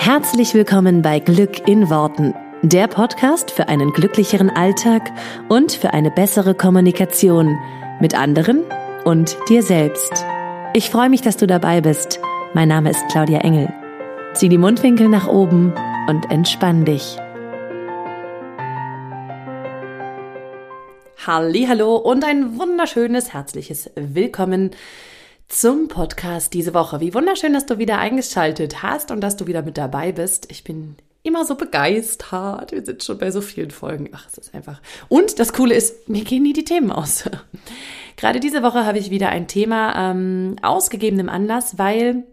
Herzlich willkommen bei Glück in Worten, der Podcast für einen glücklicheren Alltag und für eine bessere Kommunikation mit anderen und dir selbst. Ich freue mich, dass du dabei bist. Mein Name ist Claudia Engel. Zieh die Mundwinkel nach oben und entspann dich. Hallo und ein wunderschönes herzliches Willkommen zum Podcast diese Woche. Wie wunderschön, dass du wieder eingeschaltet hast und dass du wieder mit dabei bist. Ich bin immer so begeistert. Wir sind schon bei so vielen Folgen. Ach, es ist einfach. Und das Coole ist, mir gehen nie die Themen aus. Gerade diese Woche habe ich wieder ein Thema ähm, ausgegebenem Anlass, weil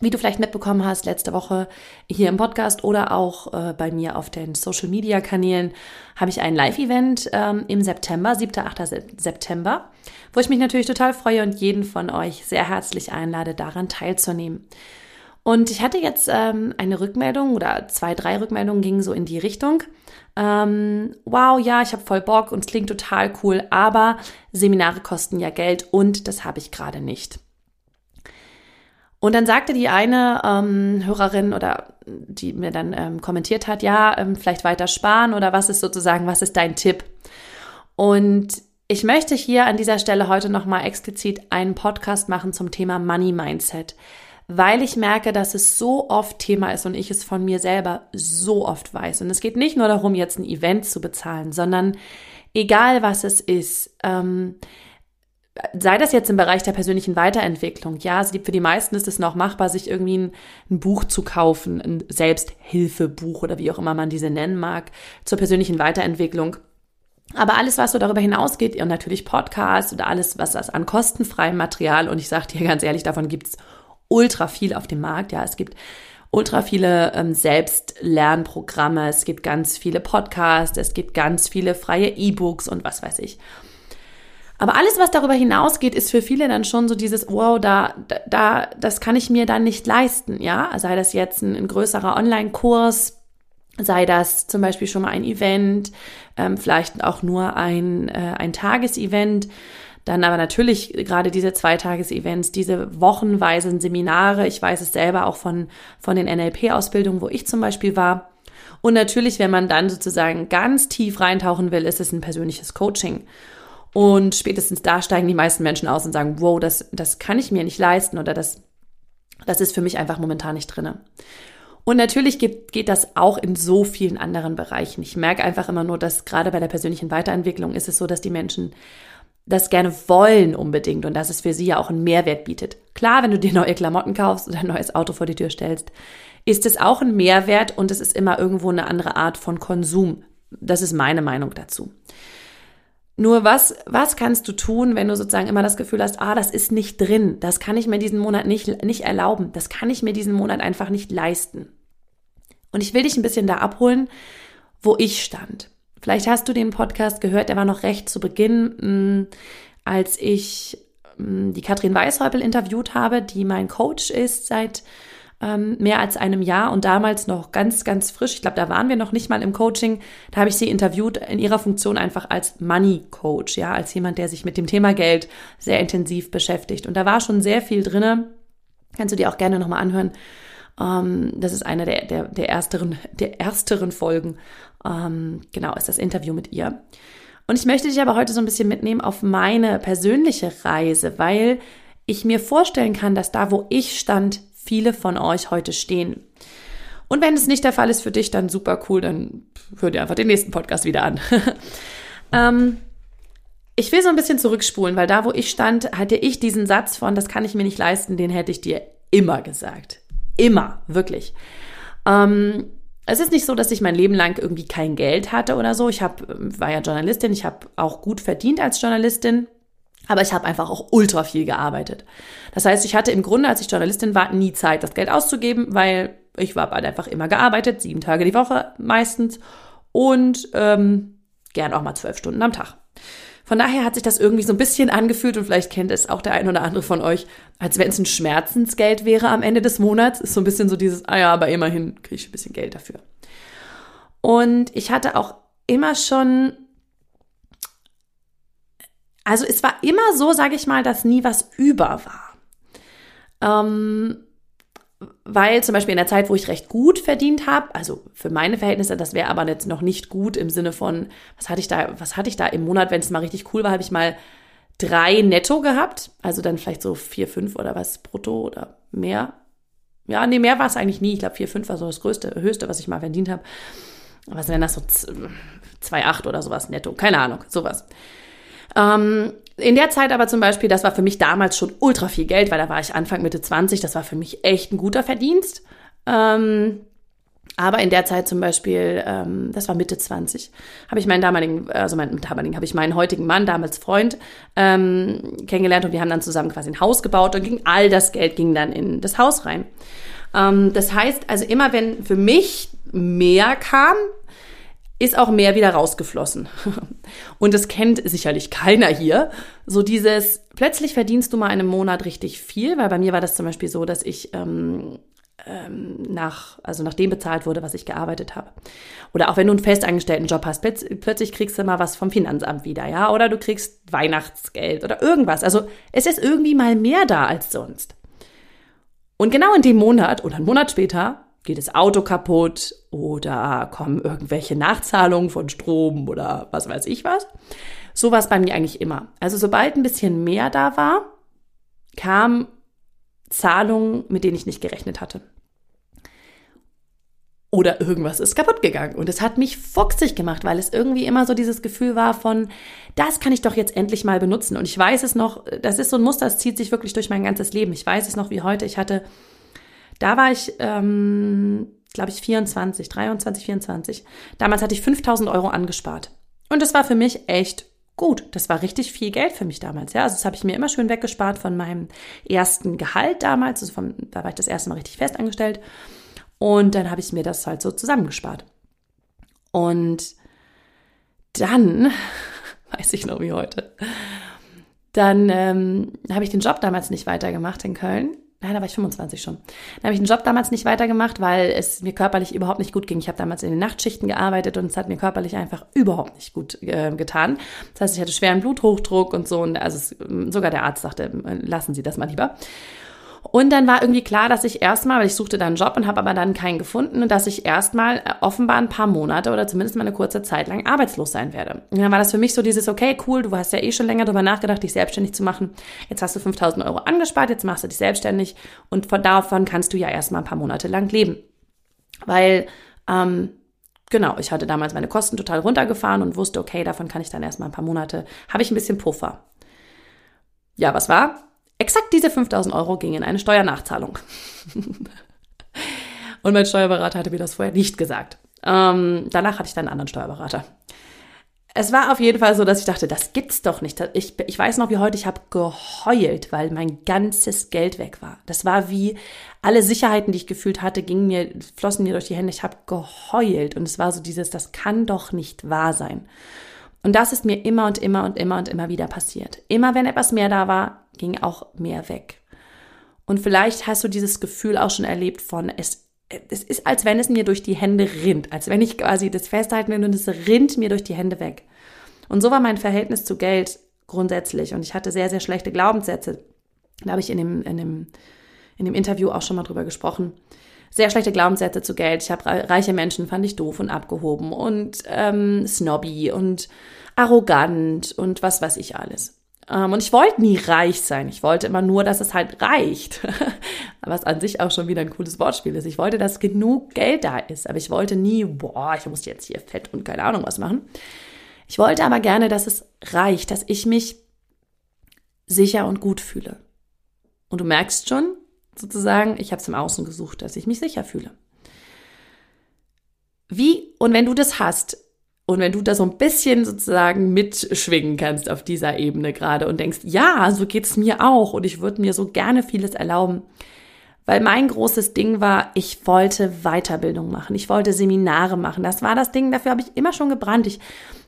wie du vielleicht mitbekommen hast, letzte Woche hier im Podcast oder auch äh, bei mir auf den Social Media Kanälen habe ich ein Live-Event ähm, im September, 7. 8. September, wo ich mich natürlich total freue und jeden von euch sehr herzlich einlade, daran teilzunehmen. Und ich hatte jetzt ähm, eine Rückmeldung oder zwei, drei Rückmeldungen gingen so in die Richtung. Ähm, wow, ja, ich habe voll Bock und es klingt total cool, aber Seminare kosten ja Geld und das habe ich gerade nicht. Und dann sagte die eine ähm, Hörerin oder die mir dann ähm, kommentiert hat, ja, ähm, vielleicht weiter sparen oder was ist sozusagen, was ist dein Tipp? Und ich möchte hier an dieser Stelle heute nochmal explizit einen Podcast machen zum Thema Money Mindset, weil ich merke, dass es so oft Thema ist und ich es von mir selber so oft weiß. Und es geht nicht nur darum, jetzt ein Event zu bezahlen, sondern egal was es ist, ähm, sei das jetzt im Bereich der persönlichen Weiterentwicklung, ja, also für die meisten ist es noch machbar, sich irgendwie ein, ein, Buch zu kaufen, ein Selbsthilfebuch oder wie auch immer man diese nennen mag, zur persönlichen Weiterentwicklung. Aber alles, was so darüber hinausgeht, und natürlich Podcasts oder alles, was das an kostenfreiem Material, und ich sage dir ganz ehrlich, davon gibt's ultra viel auf dem Markt, ja, es gibt ultra viele ähm, Selbstlernprogramme, es gibt ganz viele Podcasts, es gibt ganz viele freie E-Books und was weiß ich. Aber alles, was darüber hinausgeht, ist für viele dann schon so dieses, wow, da, da, das kann ich mir dann nicht leisten, ja. Sei das jetzt ein, ein größerer Online-Kurs, sei das zum Beispiel schon mal ein Event, ähm, vielleicht auch nur ein, äh, ein Tagesevent. Dann aber natürlich gerade diese Zweitages-Events, diese wochenweisen Seminare. Ich weiß es selber auch von, von den NLP-Ausbildungen, wo ich zum Beispiel war. Und natürlich, wenn man dann sozusagen ganz tief reintauchen will, ist es ein persönliches Coaching. Und spätestens da steigen die meisten Menschen aus und sagen, wow, das, das kann ich mir nicht leisten oder das, das ist für mich einfach momentan nicht drinne. Und natürlich geht, geht das auch in so vielen anderen Bereichen. Ich merke einfach immer nur, dass gerade bei der persönlichen Weiterentwicklung ist es so, dass die Menschen das gerne wollen unbedingt und dass es für sie ja auch einen Mehrwert bietet. Klar, wenn du dir neue Klamotten kaufst oder ein neues Auto vor die Tür stellst, ist es auch ein Mehrwert und es ist immer irgendwo eine andere Art von Konsum. Das ist meine Meinung dazu. Nur was, was kannst du tun, wenn du sozusagen immer das Gefühl hast, ah, das ist nicht drin, das kann ich mir diesen Monat nicht, nicht erlauben, das kann ich mir diesen Monat einfach nicht leisten. Und ich will dich ein bisschen da abholen, wo ich stand. Vielleicht hast du den Podcast gehört, der war noch recht zu Beginn, mm, als ich mm, die Katrin Weishäupel interviewt habe, die mein Coach ist seit ähm, mehr als einem Jahr und damals noch ganz, ganz frisch. Ich glaube, da waren wir noch nicht mal im Coaching. Da habe ich sie interviewt in ihrer Funktion einfach als Money Coach, ja, als jemand, der sich mit dem Thema Geld sehr intensiv beschäftigt. Und da war schon sehr viel drinne. Kannst du dir auch gerne nochmal anhören. Ähm, das ist eine der, der, der, ersteren, der ersteren Folgen. Ähm, genau, ist das Interview mit ihr. Und ich möchte dich aber heute so ein bisschen mitnehmen auf meine persönliche Reise, weil ich mir vorstellen kann, dass da, wo ich stand, viele von euch heute stehen. Und wenn es nicht der Fall ist für dich, dann super cool, dann hör dir einfach den nächsten Podcast wieder an. ähm, ich will so ein bisschen zurückspulen, weil da, wo ich stand, hatte ich diesen Satz von, das kann ich mir nicht leisten, den hätte ich dir immer gesagt. Immer, wirklich. Ähm, es ist nicht so, dass ich mein Leben lang irgendwie kein Geld hatte oder so. Ich hab, war ja Journalistin, ich habe auch gut verdient als Journalistin. Aber ich habe einfach auch ultra viel gearbeitet. Das heißt, ich hatte im Grunde, als ich Journalistin war, nie Zeit, das Geld auszugeben, weil ich war halt einfach immer gearbeitet, sieben Tage die Woche meistens und ähm, gern auch mal zwölf Stunden am Tag. Von daher hat sich das irgendwie so ein bisschen angefühlt und vielleicht kennt es auch der ein oder andere von euch, als wenn es ein Schmerzensgeld wäre am Ende des Monats. Ist so ein bisschen so dieses, ah ja, aber immerhin kriege ich ein bisschen Geld dafür. Und ich hatte auch immer schon also es war immer so, sage ich mal, dass nie was über war. Ähm, weil zum Beispiel in der Zeit, wo ich recht gut verdient habe, also für meine Verhältnisse, das wäre aber jetzt noch nicht gut im Sinne von, was hatte ich da, was hatte ich da im Monat, wenn es mal richtig cool war, habe ich mal drei netto gehabt, also dann vielleicht so vier, fünf oder was brutto oder mehr. Ja, nee, mehr war es eigentlich nie. Ich glaube, vier, fünf war so das größte, höchste, was ich mal verdient habe. Was wären das so zwei, acht oder sowas netto? Keine Ahnung, sowas. Ähm, in der Zeit aber zum Beispiel, das war für mich damals schon ultra viel Geld, weil da war ich Anfang, Mitte 20, das war für mich echt ein guter Verdienst. Ähm, aber in der Zeit zum Beispiel, ähm, das war Mitte 20, habe ich meinen damaligen, also meinen damaligen, habe ich meinen heutigen Mann, damals Freund, ähm, kennengelernt und wir haben dann zusammen quasi ein Haus gebaut und ging all das Geld ging dann in das Haus rein. Ähm, das heißt, also immer wenn für mich mehr kam, ist auch mehr wieder rausgeflossen. Und das kennt sicherlich keiner hier. So dieses, plötzlich verdienst du mal in einem Monat richtig viel, weil bei mir war das zum Beispiel so, dass ich ähm, ähm, nach, also nach dem bezahlt wurde, was ich gearbeitet habe. Oder auch wenn du einen festangestellten Job hast, plötzlich kriegst du mal was vom Finanzamt wieder, ja, oder du kriegst Weihnachtsgeld oder irgendwas. Also es ist irgendwie mal mehr da als sonst. Und genau in dem Monat oder einen Monat später geht das Auto kaputt oder kommen irgendwelche Nachzahlungen von Strom oder was weiß ich was. So war es bei mir eigentlich immer. Also sobald ein bisschen mehr da war, kamen Zahlungen, mit denen ich nicht gerechnet hatte. Oder irgendwas ist kaputt gegangen. Und es hat mich fuchsig gemacht, weil es irgendwie immer so dieses Gefühl war von, das kann ich doch jetzt endlich mal benutzen. Und ich weiß es noch, das ist so ein Muster, das zieht sich wirklich durch mein ganzes Leben. Ich weiß es noch wie heute. Ich hatte da war ich, ähm, glaube ich, 24, 23, 24. Damals hatte ich 5000 Euro angespart. Und das war für mich echt gut. Das war richtig viel Geld für mich damals. Ja, also das habe ich mir immer schön weggespart von meinem ersten Gehalt damals. Also vom, da war ich das erste Mal richtig fest angestellt. Und dann habe ich mir das halt so zusammengespart. Und dann, weiß ich noch wie heute, dann ähm, habe ich den Job damals nicht weitergemacht in Köln Nein, da war ich 25 schon. Dann habe ich den Job damals nicht weitergemacht, weil es mir körperlich überhaupt nicht gut ging. Ich habe damals in den Nachtschichten gearbeitet und es hat mir körperlich einfach überhaupt nicht gut äh, getan. Das heißt, ich hatte schweren Bluthochdruck und so. Und also es, sogar der Arzt sagte, lassen Sie das mal lieber. Und dann war irgendwie klar, dass ich erstmal, weil ich suchte dann einen Job und habe aber dann keinen gefunden, dass ich erstmal äh, offenbar ein paar Monate oder zumindest mal eine kurze Zeit lang arbeitslos sein werde. Und dann war das für mich so dieses, okay, cool, du hast ja eh schon länger darüber nachgedacht, dich selbstständig zu machen. Jetzt hast du 5000 Euro angespart, jetzt machst du dich selbstständig und von davon kannst du ja erstmal ein paar Monate lang leben. Weil, ähm, genau, ich hatte damals meine Kosten total runtergefahren und wusste, okay, davon kann ich dann erstmal ein paar Monate, habe ich ein bisschen Puffer. Ja, was war? Exakt diese 5000 Euro gingen in eine Steuernachzahlung. Und mein Steuerberater hatte mir das vorher nicht gesagt. Ähm, danach hatte ich dann einen anderen Steuerberater. Es war auf jeden Fall so, dass ich dachte, das gibt's doch nicht. Ich, ich weiß noch wie heute, ich habe geheult, weil mein ganzes Geld weg war. Das war wie alle Sicherheiten, die ich gefühlt hatte, gingen mir, flossen mir durch die Hände. Ich habe geheult und es war so dieses, das kann doch nicht wahr sein. Und das ist mir immer und immer und immer und immer wieder passiert. Immer wenn etwas mehr da war, ging auch mehr weg. Und vielleicht hast du dieses Gefühl auch schon erlebt von, es, es ist, als wenn es mir durch die Hände rinnt, als wenn ich quasi das festhalten will und es rinnt mir durch die Hände weg. Und so war mein Verhältnis zu Geld grundsätzlich. Und ich hatte sehr, sehr schlechte Glaubenssätze. Da habe ich in dem, in dem, in dem Interview auch schon mal drüber gesprochen. Sehr schlechte Glaubenssätze zu Geld. Ich habe reiche Menschen fand ich doof und abgehoben und ähm, snobby und arrogant und was weiß ich alles. Ähm, und ich wollte nie reich sein. Ich wollte immer nur, dass es halt reicht. Was an sich auch schon wieder ein cooles Wortspiel ist. Ich wollte, dass genug Geld da ist. Aber ich wollte nie, boah, ich muss jetzt hier fett und keine Ahnung was machen. Ich wollte aber gerne, dass es reicht, dass ich mich sicher und gut fühle. Und du merkst schon, sozusagen, ich habe es im Außen gesucht, dass ich mich sicher fühle. Wie und wenn du das hast, und wenn du da so ein bisschen sozusagen mitschwingen kannst auf dieser Ebene gerade und denkst, ja, so geht's mir auch und ich würde mir so gerne vieles erlauben. Weil mein großes Ding war, ich wollte Weiterbildung machen. Ich wollte Seminare machen. Das war das Ding, dafür habe ich immer schon gebrannt. Ich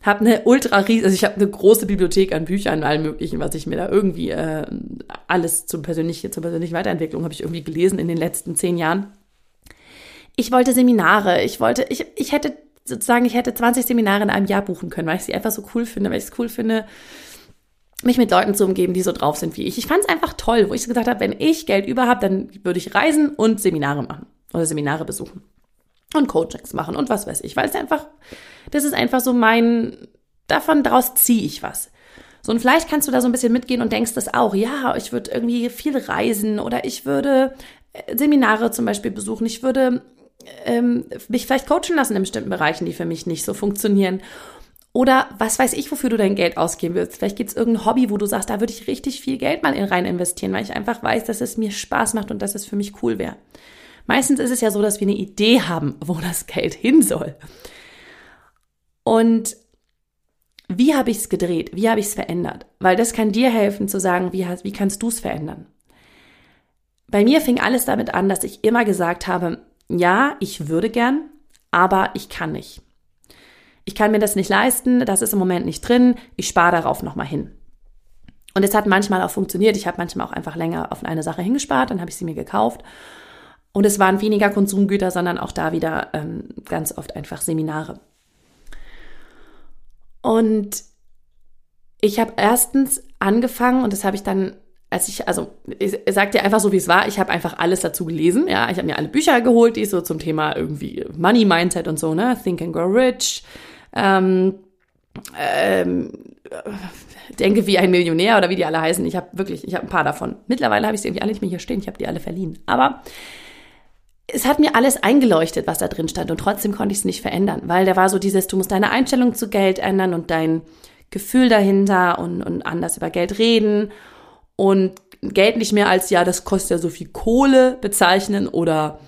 habe eine ultra riesige, also ich habe eine große Bibliothek an Büchern, allem möglichen, was ich mir da irgendwie äh, alles zur persönlichen, zur persönlichen Weiterentwicklung habe ich irgendwie gelesen in den letzten zehn Jahren. Ich wollte Seminare, ich wollte, ich, ich hätte sozusagen, ich hätte 20 Seminare in einem Jahr buchen können, weil ich sie einfach so cool finde, weil ich es cool finde, mich mit Leuten zu umgeben, die so drauf sind wie ich. Ich fand es einfach toll, wo ich gesagt habe, wenn ich Geld über habe, dann würde ich reisen und Seminare machen oder Seminare besuchen und Coachings machen und was weiß ich, weil es einfach, das ist einfach so mein, davon daraus ziehe ich was. So, und vielleicht kannst du da so ein bisschen mitgehen und denkst das auch. Ja, ich würde irgendwie viel reisen oder ich würde äh, Seminare zum Beispiel besuchen. Ich würde ähm, mich vielleicht coachen lassen in bestimmten Bereichen, die für mich nicht so funktionieren. Oder was weiß ich, wofür du dein Geld ausgeben willst. Vielleicht gibt es irgendein Hobby, wo du sagst, da würde ich richtig viel Geld mal in rein investieren, weil ich einfach weiß, dass es mir Spaß macht und dass es für mich cool wäre. Meistens ist es ja so, dass wir eine Idee haben, wo das Geld hin soll. Und wie habe ich es gedreht? Wie habe ich es verändert? Weil das kann dir helfen zu sagen, wie, wie kannst du es verändern? Bei mir fing alles damit an, dass ich immer gesagt habe, ja, ich würde gern, aber ich kann nicht. Ich kann mir das nicht leisten, das ist im Moment nicht drin, ich spare darauf nochmal hin. Und es hat manchmal auch funktioniert. Ich habe manchmal auch einfach länger auf eine Sache hingespart, dann habe ich sie mir gekauft. Und es waren weniger Konsumgüter, sondern auch da wieder ähm, ganz oft einfach Seminare. Und ich habe erstens angefangen und das habe ich dann, als ich, also ich, sag dir einfach so, wie es war, ich habe einfach alles dazu gelesen. Ja, ich habe mir alle Bücher geholt, die so zum Thema irgendwie Money Mindset und so, ne, Think and Grow Rich, ähm, ähm, denke wie ein Millionär oder wie die alle heißen. Ich habe wirklich, ich habe ein paar davon. Mittlerweile habe ich sie irgendwie alle nicht mehr hier stehen. Ich habe die alle verliehen. Aber es hat mir alles eingeleuchtet, was da drin stand und trotzdem konnte ich es nicht verändern, weil da war so dieses, du musst deine Einstellung zu Geld ändern und dein Gefühl dahinter und, und anders über Geld reden und Geld nicht mehr als, ja, das kostet ja so viel Kohle bezeichnen oder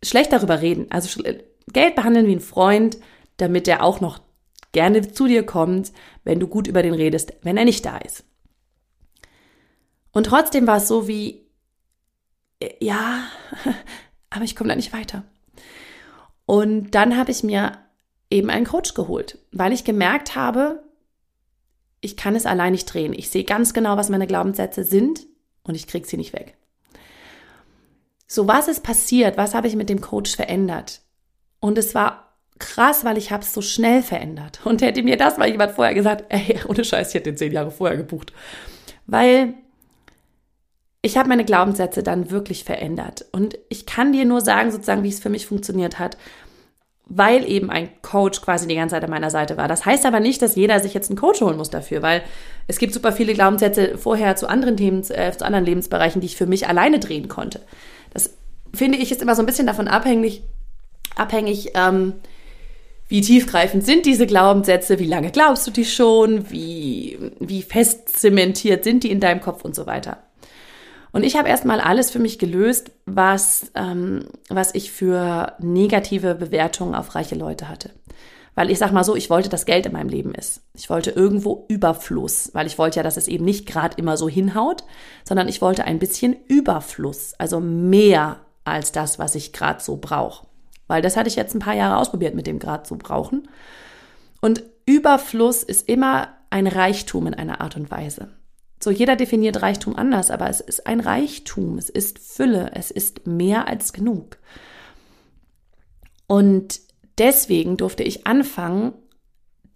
schlecht darüber reden. Also Geld behandeln wie ein Freund, damit er auch noch gerne zu dir kommt, wenn du gut über den redest, wenn er nicht da ist. Und trotzdem war es so wie, ja, aber ich komme da nicht weiter. Und dann habe ich mir eben einen Coach geholt, weil ich gemerkt habe, ich kann es allein nicht drehen. Ich sehe ganz genau, was meine Glaubenssätze sind und ich kriege sie nicht weg. So, was ist passiert? Was habe ich mit dem Coach verändert? Und es war krass, weil ich habe es so schnell verändert. Und hätte mir das mal jemand vorher gesagt, ey, ohne Scheiß, ich hätte den zehn Jahre vorher gebucht. Weil ich habe meine Glaubenssätze dann wirklich verändert. Und ich kann dir nur sagen, sozusagen, wie es für mich funktioniert hat, weil eben ein Coach quasi die ganze Zeit an meiner Seite war. Das heißt aber nicht, dass jeder sich jetzt einen Coach holen muss dafür, weil es gibt super viele Glaubenssätze vorher zu anderen Themen, äh, zu anderen Lebensbereichen, die ich für mich alleine drehen konnte. Das finde ich ist immer so ein bisschen davon abhängig, abhängig, ähm, wie tiefgreifend sind diese Glaubenssätze, wie lange glaubst du die schon, wie, wie fest zementiert sind die in deinem Kopf und so weiter. Und ich habe erstmal alles für mich gelöst, was, ähm, was ich für negative Bewertungen auf reiche Leute hatte. Weil ich sag mal so, ich wollte, dass Geld in meinem Leben ist. Ich wollte irgendwo Überfluss, weil ich wollte ja, dass es eben nicht gerade immer so hinhaut, sondern ich wollte ein bisschen Überfluss, also mehr als das, was ich gerade so brauche. Weil das hatte ich jetzt ein paar Jahre ausprobiert mit dem gerade so brauchen. Und Überfluss ist immer ein Reichtum in einer Art und Weise. So, jeder definiert Reichtum anders, aber es ist ein Reichtum, es ist Fülle, es ist mehr als genug. Und deswegen durfte ich anfangen,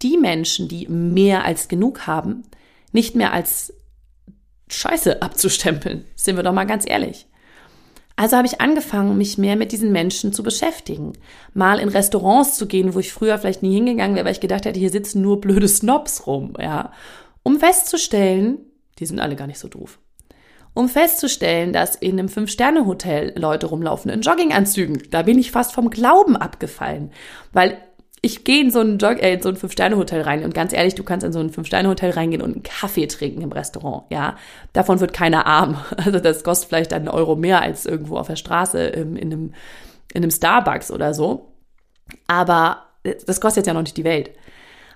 die Menschen, die mehr als genug haben, nicht mehr als Scheiße abzustempeln. Sind wir doch mal ganz ehrlich. Also habe ich angefangen, mich mehr mit diesen Menschen zu beschäftigen. Mal in Restaurants zu gehen, wo ich früher vielleicht nie hingegangen wäre, weil ich gedacht hätte, hier sitzen nur blöde Snobs rum, ja. Um festzustellen, die sind alle gar nicht so doof. Um festzustellen, dass in einem Fünf-Sterne-Hotel Leute rumlaufen in Jogginganzügen. Da bin ich fast vom Glauben abgefallen. Weil ich gehe in so ein, Jog äh, in so ein Fünf-Sterne-Hotel rein und ganz ehrlich, du kannst in so ein Fünf-Sterne-Hotel reingehen und einen Kaffee trinken im Restaurant, ja. Davon wird keiner arm. Also das kostet vielleicht einen Euro mehr als irgendwo auf der Straße in einem, in einem Starbucks oder so. Aber das kostet jetzt ja noch nicht die Welt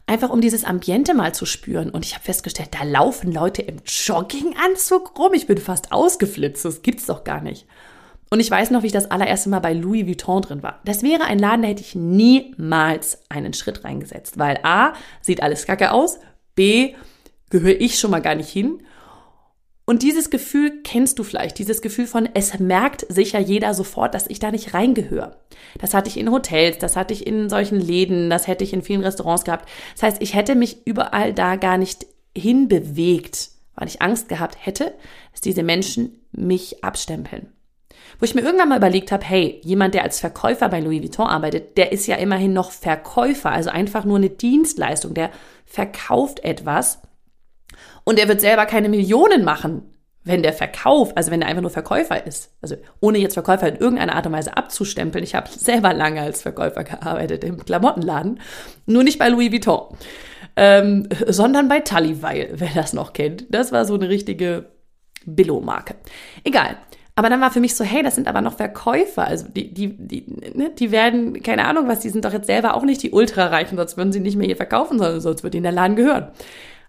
einfach um dieses Ambiente mal zu spüren. Und ich habe festgestellt, da laufen Leute im Jogginganzug rum. Ich bin fast ausgeflippt. Das gibt's doch gar nicht. Und ich weiß noch, wie ich das allererste Mal bei Louis Vuitton drin war. Das wäre ein Laden, da hätte ich niemals einen Schritt reingesetzt, weil A, sieht alles kacke aus, B, gehöre ich schon mal gar nicht hin und dieses Gefühl kennst du vielleicht, dieses Gefühl von, es merkt sicher jeder sofort, dass ich da nicht reingehöre. Das hatte ich in Hotels, das hatte ich in solchen Läden, das hätte ich in vielen Restaurants gehabt. Das heißt, ich hätte mich überall da gar nicht hinbewegt, weil ich Angst gehabt hätte, dass diese Menschen mich abstempeln. Wo ich mir irgendwann mal überlegt habe, hey, jemand, der als Verkäufer bei Louis Vuitton arbeitet, der ist ja immerhin noch Verkäufer, also einfach nur eine Dienstleistung, der verkauft etwas und er wird selber keine Millionen machen, wenn der Verkauf, also wenn er einfach nur Verkäufer ist. Also ohne jetzt Verkäufer in irgendeiner Art und Weise abzustempeln. Ich habe selber lange als Verkäufer gearbeitet im Klamottenladen, nur nicht bei Louis Vuitton, ähm, sondern bei Tullyweil, wer das noch kennt. Das war so eine richtige Billo-Marke. Egal. Aber dann war für mich so, hey, das sind aber noch Verkäufer. Also die, die, die, ne, die werden, keine Ahnung was, die sind doch jetzt selber auch nicht die Ultrareichen, sonst würden sie nicht mehr hier verkaufen, sondern sonst würde ihnen der Laden gehören.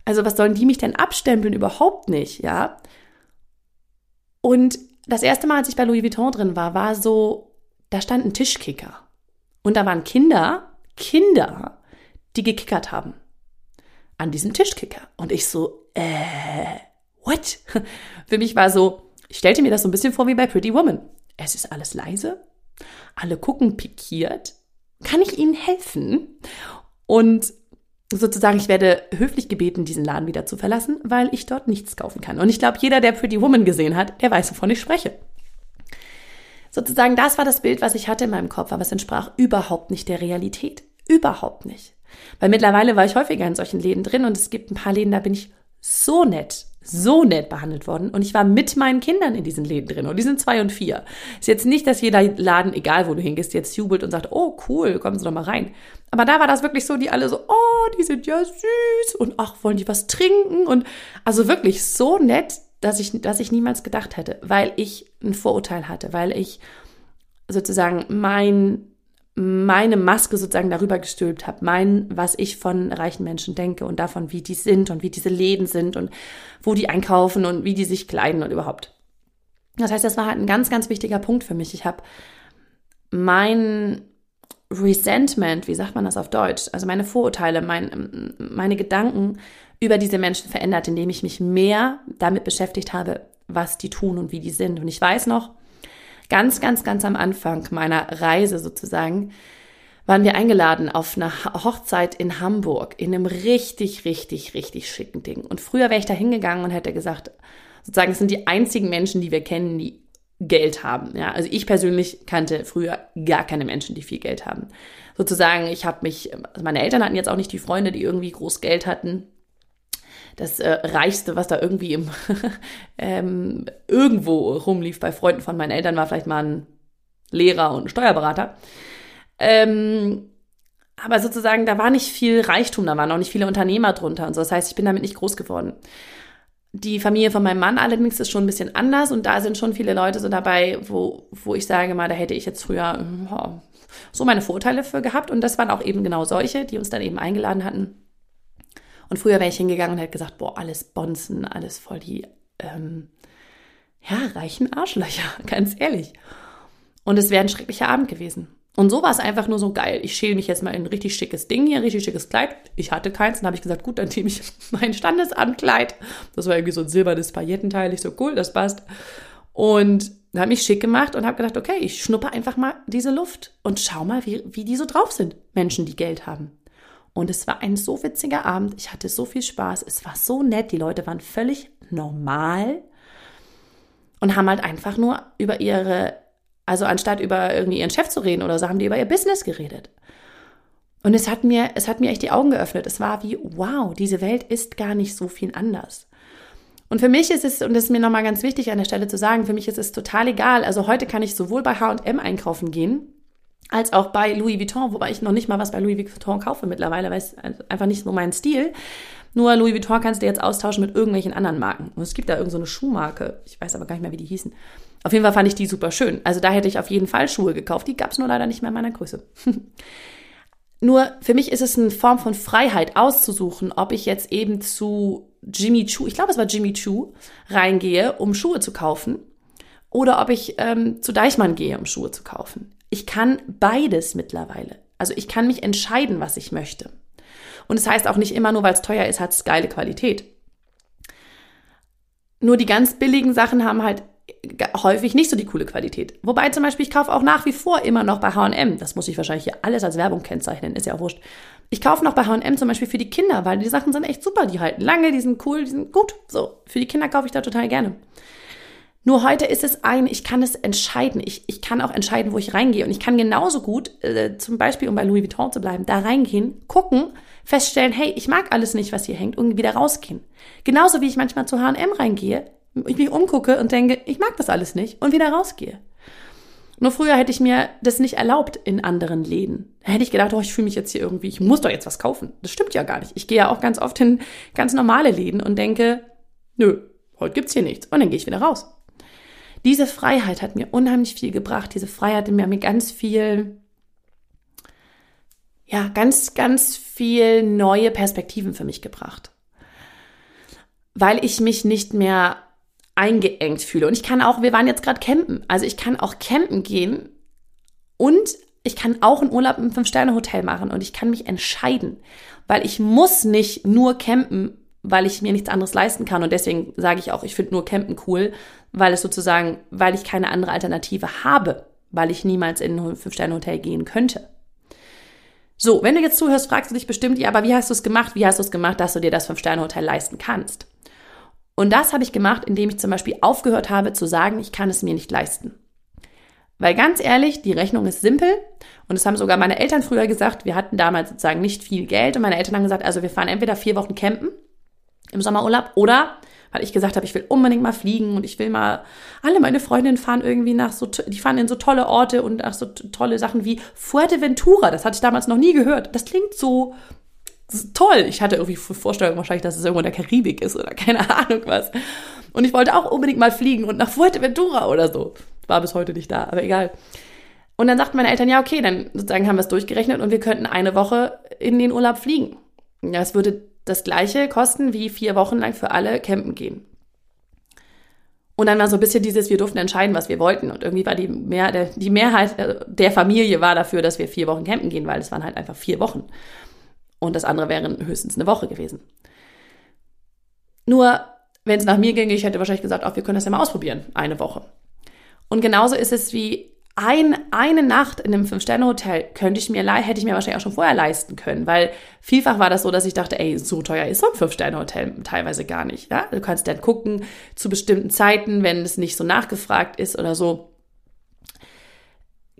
Also was sollen die mich denn abstempeln? Überhaupt nicht, ja. Und das erste Mal, als ich bei Louis Vuitton drin war, war so, da stand ein Tischkicker. Und da waren Kinder, Kinder, die gekickert haben. An diesem Tischkicker. Und ich so, äh, what? Für mich war so, ich stellte mir das so ein bisschen vor wie bei Pretty Woman. Es ist alles leise, alle gucken pikiert. Kann ich ihnen helfen? Und sozusagen, ich werde höflich gebeten, diesen Laden wieder zu verlassen, weil ich dort nichts kaufen kann. Und ich glaube, jeder, der Pretty Woman gesehen hat, der weiß, wovon ich spreche. Sozusagen, das war das Bild, was ich hatte in meinem Kopf, aber es entsprach überhaupt nicht der Realität. Überhaupt nicht. Weil mittlerweile war ich häufiger in solchen Läden drin und es gibt ein paar Läden, da bin ich so nett so nett behandelt worden und ich war mit meinen Kindern in diesen Läden drin und die sind zwei und vier. Ist jetzt nicht, dass jeder Laden, egal wo du hingehst, jetzt jubelt und sagt, oh cool, kommen Sie doch mal rein. Aber da war das wirklich so, die alle so, oh, die sind ja süß und ach, wollen die was trinken und also wirklich so nett, dass ich, dass ich niemals gedacht hätte, weil ich ein Vorurteil hatte, weil ich sozusagen mein meine Maske sozusagen darüber gestülpt habe, mein, was ich von reichen Menschen denke und davon, wie die sind und wie diese Läden sind und wo die einkaufen und wie die sich kleiden und überhaupt. Das heißt, das war halt ein ganz, ganz wichtiger Punkt für mich. Ich habe mein Resentment, wie sagt man das auf Deutsch, also meine Vorurteile, mein, meine Gedanken über diese Menschen verändert, indem ich mich mehr damit beschäftigt habe, was die tun und wie die sind. Und ich weiß noch, ganz, ganz, ganz am Anfang meiner Reise sozusagen, waren wir eingeladen auf eine Hochzeit in Hamburg in einem richtig, richtig, richtig schicken Ding. Und früher wäre ich da hingegangen und hätte gesagt, sozusagen, es sind die einzigen Menschen, die wir kennen, die Geld haben. Ja, also ich persönlich kannte früher gar keine Menschen, die viel Geld haben. Sozusagen, ich habe mich, also meine Eltern hatten jetzt auch nicht die Freunde, die irgendwie groß Geld hatten das äh, Reichste, was da irgendwie im, ähm, irgendwo rumlief bei Freunden von meinen Eltern, war vielleicht mal ein Lehrer und ein Steuerberater. Ähm, aber sozusagen, da war nicht viel Reichtum, da waren auch nicht viele Unternehmer drunter und so. Das heißt, ich bin damit nicht groß geworden. Die Familie von meinem Mann allerdings ist schon ein bisschen anders und da sind schon viele Leute so dabei, wo, wo ich sage mal, da hätte ich jetzt früher ja, so meine Vorurteile für gehabt. Und das waren auch eben genau solche, die uns dann eben eingeladen hatten und früher wäre ich hingegangen und hätte gesagt, boah, alles Bonzen, alles voll die, ähm, ja, reichen Arschlöcher, ganz ehrlich. Und es wäre ein schrecklicher Abend gewesen. Und so war es einfach nur so geil. Ich schäle mich jetzt mal in ein richtig schickes Ding hier, ein richtig schickes Kleid. Ich hatte keins, dann habe ich gesagt, gut, dann nehme ich mein Standesankleid. Das war irgendwie so ein silbernes Paillettenteil. Ich so, cool, das passt. Und habe ich schick gemacht und habe gedacht, okay, ich schnuppe einfach mal diese Luft und schau mal, wie, wie die so drauf sind. Menschen, die Geld haben. Und es war ein so witziger Abend. Ich hatte so viel Spaß. Es war so nett. Die Leute waren völlig normal und haben halt einfach nur über ihre, also anstatt über irgendwie ihren Chef zu reden oder so, haben die über ihr Business geredet. Und es hat mir, es hat mir echt die Augen geöffnet. Es war wie, wow, diese Welt ist gar nicht so viel anders. Und für mich ist es, und das ist mir nochmal ganz wichtig an der Stelle zu sagen, für mich ist es total egal. Also heute kann ich sowohl bei H&M einkaufen gehen, als auch bei Louis Vuitton, wobei ich noch nicht mal was bei Louis Vuitton kaufe mittlerweile, weil es einfach nicht so mein Stil. Nur Louis Vuitton kannst du jetzt austauschen mit irgendwelchen anderen Marken. Und es gibt da irgendeine so Schuhmarke. Ich weiß aber gar nicht mehr, wie die hießen. Auf jeden Fall fand ich die super schön. Also da hätte ich auf jeden Fall Schuhe gekauft. Die gab es nur leider nicht mehr in meiner Größe. nur für mich ist es eine Form von Freiheit auszusuchen, ob ich jetzt eben zu Jimmy Choo, ich glaube es war Jimmy Choo, reingehe, um Schuhe zu kaufen. Oder ob ich ähm, zu Deichmann gehe, um Schuhe zu kaufen. Ich kann beides mittlerweile. Also ich kann mich entscheiden, was ich möchte. Und es das heißt auch nicht immer nur, weil es teuer ist, hat es geile Qualität. Nur die ganz billigen Sachen haben halt häufig nicht so die coole Qualität. Wobei zum Beispiel, ich kaufe auch nach wie vor immer noch bei H&M, das muss ich wahrscheinlich hier alles als Werbung kennzeichnen, ist ja auch wurscht. Ich kaufe noch bei H&M zum Beispiel für die Kinder, weil die Sachen sind echt super, die halten lange, die sind cool, die sind gut. So, für die Kinder kaufe ich da total gerne. Nur heute ist es ein, ich kann es entscheiden. Ich, ich kann auch entscheiden, wo ich reingehe. Und ich kann genauso gut, äh, zum Beispiel, um bei Louis Vuitton zu bleiben, da reingehen, gucken, feststellen, hey, ich mag alles nicht, was hier hängt, und wieder rausgehen. Genauso wie ich manchmal zu H&M reingehe, ich mich umgucke und denke, ich mag das alles nicht und wieder rausgehe. Nur früher hätte ich mir das nicht erlaubt in anderen Läden. Da hätte ich gedacht, oh, ich fühle mich jetzt hier irgendwie, ich muss doch jetzt was kaufen. Das stimmt ja gar nicht. Ich gehe ja auch ganz oft in ganz normale Läden und denke, nö, heute gibt's hier nichts. Und dann gehe ich wieder raus. Diese Freiheit hat mir unheimlich viel gebracht. Diese Freiheit hat mir ganz viel, ja, ganz, ganz viel neue Perspektiven für mich gebracht. Weil ich mich nicht mehr eingeengt fühle. Und ich kann auch, wir waren jetzt gerade campen, also ich kann auch campen gehen und ich kann auch einen Urlaub im Fünf-Sterne-Hotel machen und ich kann mich entscheiden, weil ich muss nicht nur campen, weil ich mir nichts anderes leisten kann. Und deswegen sage ich auch, ich finde nur campen cool, weil es sozusagen, weil ich keine andere Alternative habe, weil ich niemals in ein Fünf-Sterne-Hotel gehen könnte. So, wenn du jetzt zuhörst, fragst du dich bestimmt, ja, aber wie hast du es gemacht? Wie hast du es gemacht, dass du dir das Fünf-Sterne-Hotel leisten kannst? Und das habe ich gemacht, indem ich zum Beispiel aufgehört habe zu sagen, ich kann es mir nicht leisten. Weil ganz ehrlich, die Rechnung ist simpel und das haben sogar meine Eltern früher gesagt. Wir hatten damals sozusagen nicht viel Geld und meine Eltern haben gesagt, also wir fahren entweder vier Wochen campen im Sommerurlaub oder weil ich gesagt habe, ich will unbedingt mal fliegen und ich will mal, alle meine Freundinnen fahren irgendwie nach so, die fahren in so tolle Orte und nach so tolle Sachen wie Fuerteventura. Das hatte ich damals noch nie gehört. Das klingt so toll. Ich hatte irgendwie Vorstellung wahrscheinlich, dass es irgendwo in der Karibik ist oder keine Ahnung was. Und ich wollte auch unbedingt mal fliegen und nach Fuerteventura oder so. War bis heute nicht da, aber egal. Und dann sagten meine Eltern, ja, okay, dann sozusagen haben wir es durchgerechnet und wir könnten eine Woche in den Urlaub fliegen. Ja, es würde das gleiche kosten wie vier Wochen lang für alle campen gehen. Und dann war so ein bisschen dieses, wir durften entscheiden, was wir wollten. Und irgendwie war die, Mehr, der, die Mehrheit äh, der Familie war dafür, dass wir vier Wochen campen gehen, weil es waren halt einfach vier Wochen. Und das andere wäre höchstens eine Woche gewesen. Nur, wenn es nach mir ginge, ich hätte wahrscheinlich gesagt, auch wir können das ja mal ausprobieren, eine Woche. Und genauso ist es wie ein, eine Nacht in einem Fünf-Sterne-Hotel könnte ich mir, hätte ich mir wahrscheinlich auch schon vorher leisten können, weil vielfach war das so, dass ich dachte, ey, so teuer ist so ein Fünf-Sterne-Hotel teilweise gar nicht. Ja? Du kannst dann gucken zu bestimmten Zeiten, wenn es nicht so nachgefragt ist oder so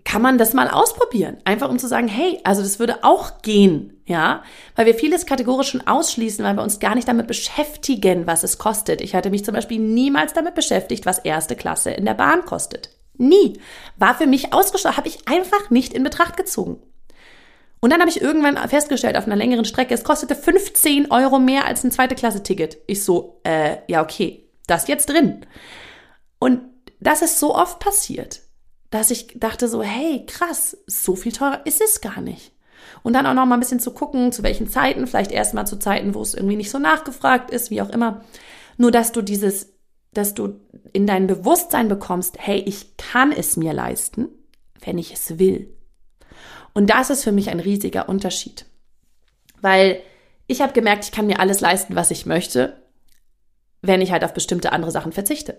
kann man das mal ausprobieren. Einfach um zu sagen, hey, also das würde auch gehen, ja, weil wir vieles kategorisch schon ausschließen, weil wir uns gar nicht damit beschäftigen, was es kostet. Ich hatte mich zum Beispiel niemals damit beschäftigt, was erste Klasse in der Bahn kostet. Nie. War für mich ausgeschlossen, habe ich einfach nicht in Betracht gezogen. Und dann habe ich irgendwann festgestellt, auf einer längeren Strecke, es kostete 15 Euro mehr als ein zweite Klasse-Ticket. Ich so, äh, ja, okay, das jetzt drin. Und das ist so oft passiert dass ich dachte so, hey, krass, so viel teurer ist es gar nicht. Und dann auch noch mal ein bisschen zu gucken, zu welchen Zeiten, vielleicht erstmal zu Zeiten, wo es irgendwie nicht so nachgefragt ist, wie auch immer. Nur, dass du dieses, dass du in dein Bewusstsein bekommst, hey, ich kann es mir leisten, wenn ich es will. Und das ist für mich ein riesiger Unterschied. Weil ich habe gemerkt, ich kann mir alles leisten, was ich möchte, wenn ich halt auf bestimmte andere Sachen verzichte.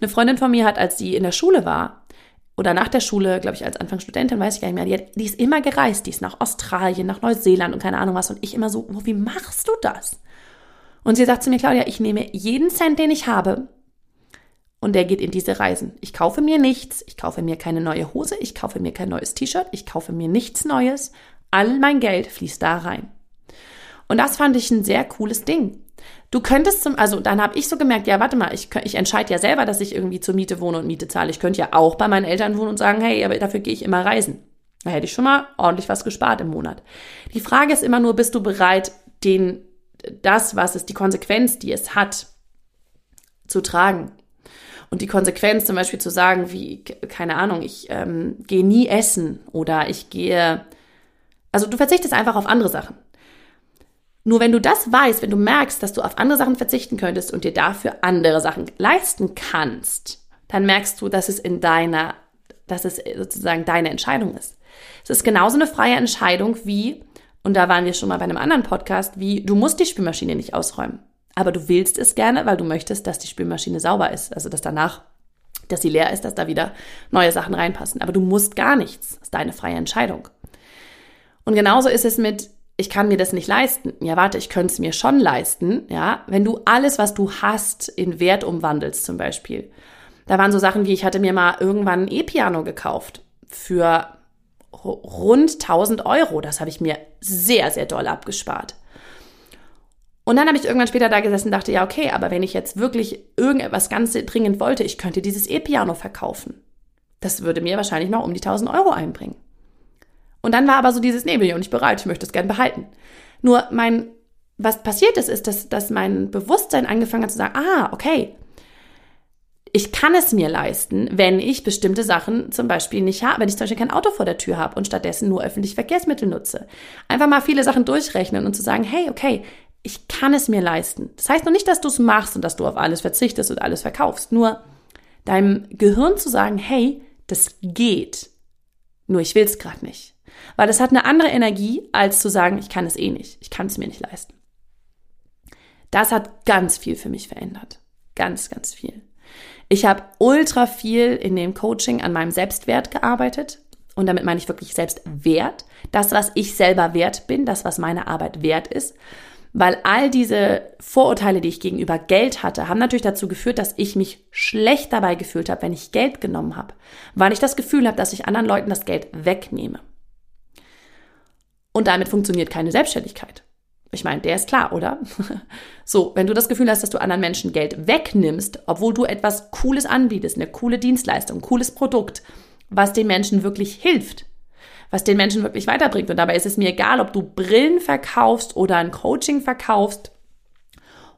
Eine Freundin von mir hat, als sie in der Schule war, oder nach der Schule, glaube ich, als Anfangsstudentin, weiß ich gar nicht mehr, die, hat, die, ist immer gereist, die ist nach Australien, nach Neuseeland und keine Ahnung was. Und ich immer so, wie machst du das? Und sie sagt zu mir, Claudia, ich nehme jeden Cent, den ich habe, und der geht in diese Reisen. Ich kaufe mir nichts, ich kaufe mir keine neue Hose, ich kaufe mir kein neues T-Shirt, ich kaufe mir nichts Neues. All mein Geld fließt da rein. Und das fand ich ein sehr cooles Ding. Du könntest zum, also dann habe ich so gemerkt, ja, warte mal, ich, ich entscheide ja selber, dass ich irgendwie zur Miete wohne und Miete zahle. Ich könnte ja auch bei meinen Eltern wohnen und sagen, hey, aber dafür gehe ich immer reisen. Da hätte ich schon mal ordentlich was gespart im Monat. Die Frage ist immer nur, bist du bereit, den, das, was es, die Konsequenz, die es hat, zu tragen? Und die Konsequenz zum Beispiel zu sagen, wie, keine Ahnung, ich ähm, gehe nie essen oder ich gehe, also du verzichtest einfach auf andere Sachen. Nur wenn du das weißt, wenn du merkst, dass du auf andere Sachen verzichten könntest und dir dafür andere Sachen leisten kannst, dann merkst du, dass es in deiner, dass es sozusagen deine Entscheidung ist. Es ist genauso eine freie Entscheidung wie, und da waren wir schon mal bei einem anderen Podcast, wie du musst die Spülmaschine nicht ausräumen. Aber du willst es gerne, weil du möchtest, dass die Spülmaschine sauber ist. Also dass danach dass sie leer ist, dass da wieder neue Sachen reinpassen. Aber du musst gar nichts. Das ist deine freie Entscheidung. Und genauso ist es mit, ich kann mir das nicht leisten. Ja, warte, ich könnte es mir schon leisten, ja, wenn du alles, was du hast, in Wert umwandelst zum Beispiel. Da waren so Sachen wie, ich hatte mir mal irgendwann ein E-Piano gekauft für rund 1000 Euro. Das habe ich mir sehr, sehr doll abgespart. Und dann habe ich irgendwann später da gesessen und dachte, ja, okay, aber wenn ich jetzt wirklich irgendetwas ganz dringend wollte, ich könnte dieses E-Piano verkaufen. Das würde mir wahrscheinlich noch um die 1000 Euro einbringen. Und dann war aber so dieses, nee, bin ich bereit, ich möchte es gern behalten. Nur mein, was passiert ist, ist, dass, dass mein Bewusstsein angefangen hat zu sagen, ah, okay, ich kann es mir leisten, wenn ich bestimmte Sachen zum Beispiel nicht habe, wenn ich zum Beispiel kein Auto vor der Tür habe und stattdessen nur öffentliche Verkehrsmittel nutze. Einfach mal viele Sachen durchrechnen und zu sagen, hey, okay, ich kann es mir leisten. Das heißt noch nicht, dass du es machst und dass du auf alles verzichtest und alles verkaufst. Nur deinem Gehirn zu sagen, hey, das geht. Nur ich will es gerade nicht. Weil das hat eine andere Energie, als zu sagen, ich kann es eh nicht. Ich kann es mir nicht leisten. Das hat ganz viel für mich verändert. Ganz, ganz viel. Ich habe ultra viel in dem Coaching an meinem Selbstwert gearbeitet. Und damit meine ich wirklich Selbstwert. Das, was ich selber wert bin, das, was meine Arbeit wert ist. Weil all diese Vorurteile, die ich gegenüber Geld hatte, haben natürlich dazu geführt, dass ich mich schlecht dabei gefühlt habe, wenn ich Geld genommen habe. Weil ich das Gefühl habe, dass ich anderen Leuten das Geld wegnehme. Und damit funktioniert keine Selbstständigkeit. Ich meine, der ist klar, oder? so, wenn du das Gefühl hast, dass du anderen Menschen Geld wegnimmst, obwohl du etwas Cooles anbietest, eine coole Dienstleistung, cooles Produkt, was den Menschen wirklich hilft, was den Menschen wirklich weiterbringt. Und dabei ist es mir egal, ob du Brillen verkaufst oder ein Coaching verkaufst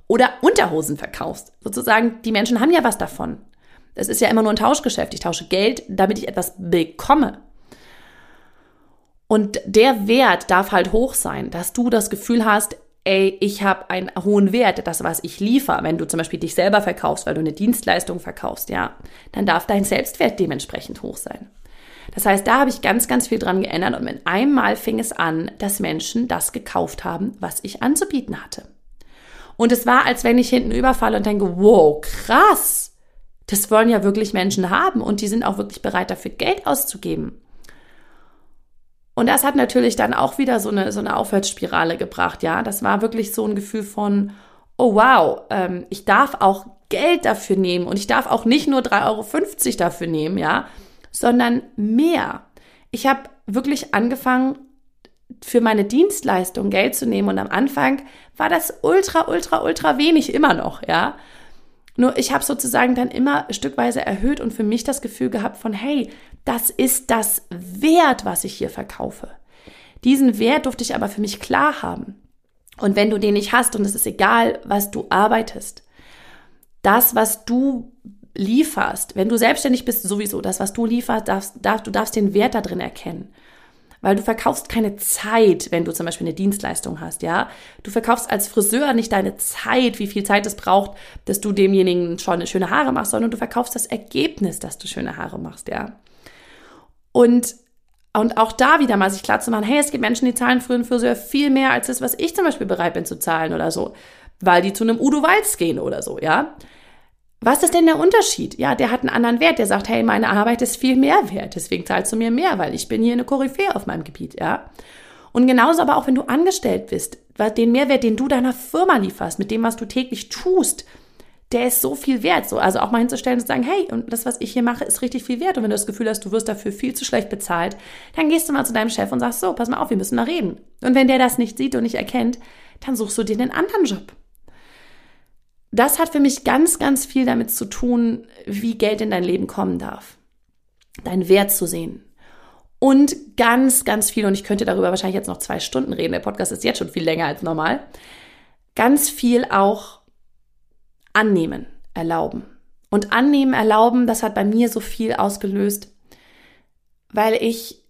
oder Unterhosen verkaufst. Sozusagen, die Menschen haben ja was davon. Es ist ja immer nur ein Tauschgeschäft. Ich tausche Geld, damit ich etwas bekomme. Und der Wert darf halt hoch sein, dass du das Gefühl hast, ey, ich habe einen hohen Wert, das, was ich liefere. Wenn du zum Beispiel dich selber verkaufst, weil du eine Dienstleistung verkaufst, ja, dann darf dein Selbstwert dementsprechend hoch sein. Das heißt, da habe ich ganz, ganz viel dran geändert und mit einmal fing es an, dass Menschen das gekauft haben, was ich anzubieten hatte. Und es war, als wenn ich hinten überfalle und denke, wow, krass, das wollen ja wirklich Menschen haben und die sind auch wirklich bereit dafür Geld auszugeben. Und das hat natürlich dann auch wieder so eine, so eine Aufwärtsspirale gebracht, ja. Das war wirklich so ein Gefühl von, oh wow, ähm, ich darf auch Geld dafür nehmen und ich darf auch nicht nur 3,50 Euro dafür nehmen, ja, sondern mehr. Ich habe wirklich angefangen, für meine Dienstleistung Geld zu nehmen und am Anfang war das ultra, ultra, ultra wenig immer noch, ja. Nur ich habe sozusagen dann immer stückweise erhöht und für mich das Gefühl gehabt von, hey, das ist das Wert, was ich hier verkaufe. Diesen Wert durfte ich aber für mich klar haben. Und wenn du den nicht hast, und es ist egal, was du arbeitest, das, was du lieferst, wenn du selbstständig bist, sowieso, das, was du lieferst, darfst, darfst, du darfst den Wert da drin erkennen weil du verkaufst keine Zeit, wenn du zum Beispiel eine Dienstleistung hast, ja. Du verkaufst als Friseur nicht deine Zeit, wie viel Zeit es braucht, dass du demjenigen schon schöne Haare machst, sondern du verkaufst das Ergebnis, dass du schöne Haare machst, ja. Und und auch da wieder mal sich klar zu machen, hey, es gibt Menschen, die zahlen für einen Friseur viel mehr als das, was ich zum Beispiel bereit bin zu zahlen oder so, weil die zu einem Udo Walz gehen oder so, ja. Was ist denn der Unterschied? Ja, der hat einen anderen Wert. Der sagt, hey, meine Arbeit ist viel mehr wert. Deswegen zahlst du mir mehr, weil ich bin hier eine Koryphäe auf meinem Gebiet, ja. Und genauso aber auch, wenn du angestellt bist, den Mehrwert, den du deiner Firma lieferst, mit dem, was du täglich tust, der ist so viel wert. So, also auch mal hinzustellen und zu sagen, hey, und das, was ich hier mache, ist richtig viel wert. Und wenn du das Gefühl hast, du wirst dafür viel zu schlecht bezahlt, dann gehst du mal zu deinem Chef und sagst, so, pass mal auf, wir müssen da reden. Und wenn der das nicht sieht und nicht erkennt, dann suchst du dir einen anderen Job das hat für mich ganz, ganz viel damit zu tun, wie Geld in dein Leben kommen darf. Deinen Wert zu sehen. Und ganz, ganz viel, und ich könnte darüber wahrscheinlich jetzt noch zwei Stunden reden, der Podcast ist jetzt schon viel länger als normal, ganz viel auch annehmen, erlauben. Und annehmen, erlauben, das hat bei mir so viel ausgelöst, weil ich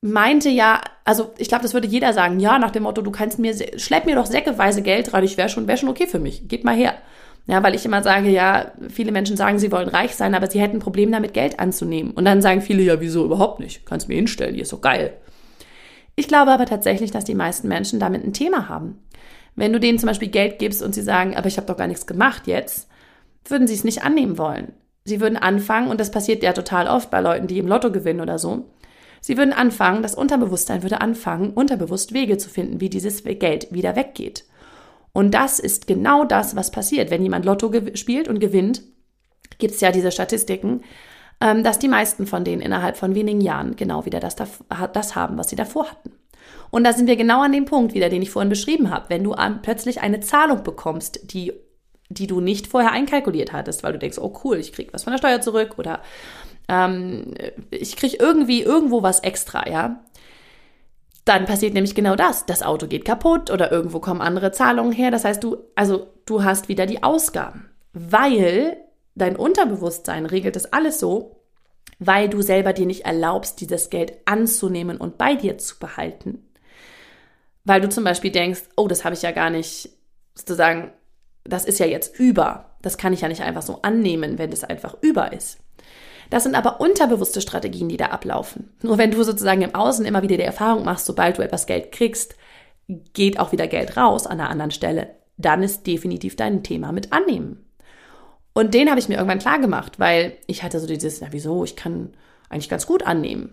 meinte ja, also ich glaube, das würde jeder sagen, ja, nach dem Motto, du kannst mir, schlepp mir doch säckeweise Geld rein, ich wäre schon, wäre schon okay für mich, geht mal her. Ja, weil ich immer sage, ja, viele Menschen sagen, sie wollen reich sein, aber sie hätten ein Problem damit, Geld anzunehmen. Und dann sagen viele, ja, wieso überhaupt nicht? Kannst mir hinstellen, die ist doch geil. Ich glaube aber tatsächlich, dass die meisten Menschen damit ein Thema haben. Wenn du denen zum Beispiel Geld gibst und sie sagen, aber ich habe doch gar nichts gemacht jetzt, würden sie es nicht annehmen wollen. sie würden anfangen, und das passiert ja total oft bei Leuten, die im Lotto gewinnen oder so, sie würden anfangen, das Unterbewusstsein würde anfangen, unterbewusst Wege zu finden, wie dieses Geld wieder weggeht. Und das ist genau das, was passiert. Wenn jemand Lotto spielt und gewinnt, gibt es ja diese Statistiken, ähm, dass die meisten von denen innerhalb von wenigen Jahren genau wieder das, das haben, was sie davor hatten. Und da sind wir genau an dem Punkt wieder, den ich vorhin beschrieben habe. Wenn du plötzlich eine Zahlung bekommst, die, die du nicht vorher einkalkuliert hattest, weil du denkst, oh cool, ich krieg was von der Steuer zurück oder ähm, ich krieg irgendwie irgendwo was extra, ja. Dann passiert nämlich genau das. Das Auto geht kaputt oder irgendwo kommen andere Zahlungen her. Das heißt, du, also du hast wieder die Ausgaben, weil dein Unterbewusstsein regelt das alles so, weil du selber dir nicht erlaubst, dieses Geld anzunehmen und bei dir zu behalten. Weil du zum Beispiel denkst, oh, das habe ich ja gar nicht, sozusagen, das ist ja jetzt über. Das kann ich ja nicht einfach so annehmen, wenn das einfach über ist. Das sind aber unterbewusste Strategien, die da ablaufen. Nur wenn du sozusagen im Außen immer wieder die Erfahrung machst, sobald du etwas Geld kriegst, geht auch wieder Geld raus an einer anderen Stelle, dann ist definitiv dein Thema mit annehmen. Und den habe ich mir irgendwann klar gemacht, weil ich hatte so dieses, na wieso, ich kann eigentlich ganz gut annehmen.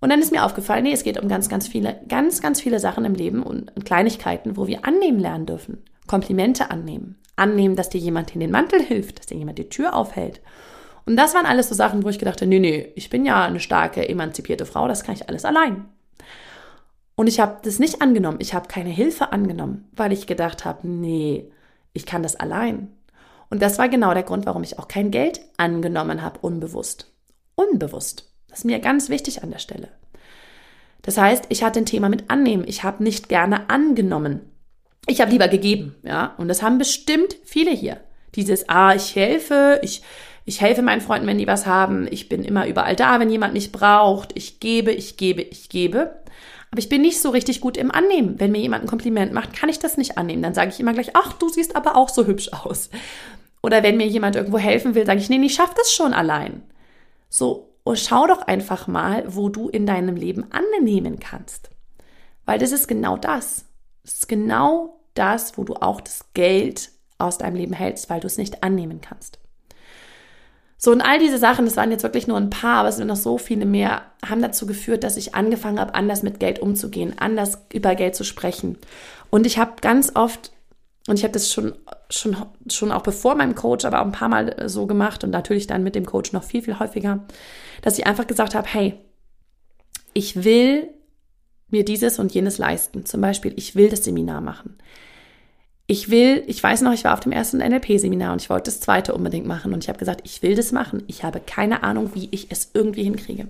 Und dann ist mir aufgefallen, nee, es geht um ganz, ganz viele, ganz, ganz viele Sachen im Leben und Kleinigkeiten, wo wir annehmen lernen dürfen. Komplimente annehmen. Annehmen, dass dir jemand in den Mantel hilft, dass dir jemand die Tür aufhält. Und das waren alles so Sachen, wo ich gedacht nee, nee, ich bin ja eine starke, emanzipierte Frau, das kann ich alles allein. Und ich habe das nicht angenommen. Ich habe keine Hilfe angenommen, weil ich gedacht habe, nee, ich kann das allein. Und das war genau der Grund, warum ich auch kein Geld angenommen habe, unbewusst. Unbewusst. Das ist mir ganz wichtig an der Stelle. Das heißt, ich hatte ein Thema mit annehmen. Ich habe nicht gerne angenommen. Ich habe lieber gegeben, ja. Und das haben bestimmt viele hier. Dieses, ah, ich helfe, ich, ich helfe meinen Freunden, wenn die was haben. Ich bin immer überall da, wenn jemand mich braucht. Ich gebe, ich gebe, ich gebe. Aber ich bin nicht so richtig gut im Annehmen. Wenn mir jemand ein Kompliment macht, kann ich das nicht annehmen. Dann sage ich immer gleich, ach, du siehst aber auch so hübsch aus. Oder wenn mir jemand irgendwo helfen will, sage ich, nee, ich schaffe das schon allein. So, und oh, schau doch einfach mal, wo du in deinem Leben annehmen kannst. Weil das ist genau das. Das ist genau das, wo du auch das Geld aus deinem Leben hältst, weil du es nicht annehmen kannst. So, und all diese Sachen, das waren jetzt wirklich nur ein paar, aber es sind noch so viele mehr, haben dazu geführt, dass ich angefangen habe, anders mit Geld umzugehen, anders über Geld zu sprechen. Und ich habe ganz oft und ich habe das schon, schon, schon auch bevor meinem Coach, aber auch ein paar Mal äh, so gemacht und natürlich dann mit dem Coach noch viel, viel häufiger, dass ich einfach gesagt habe, hey, ich will mir dieses und jenes leisten. Zum Beispiel, ich will das Seminar machen. Ich will, ich weiß noch, ich war auf dem ersten NLP-Seminar und ich wollte das zweite unbedingt machen und ich habe gesagt, ich will das machen. Ich habe keine Ahnung, wie ich es irgendwie hinkriege.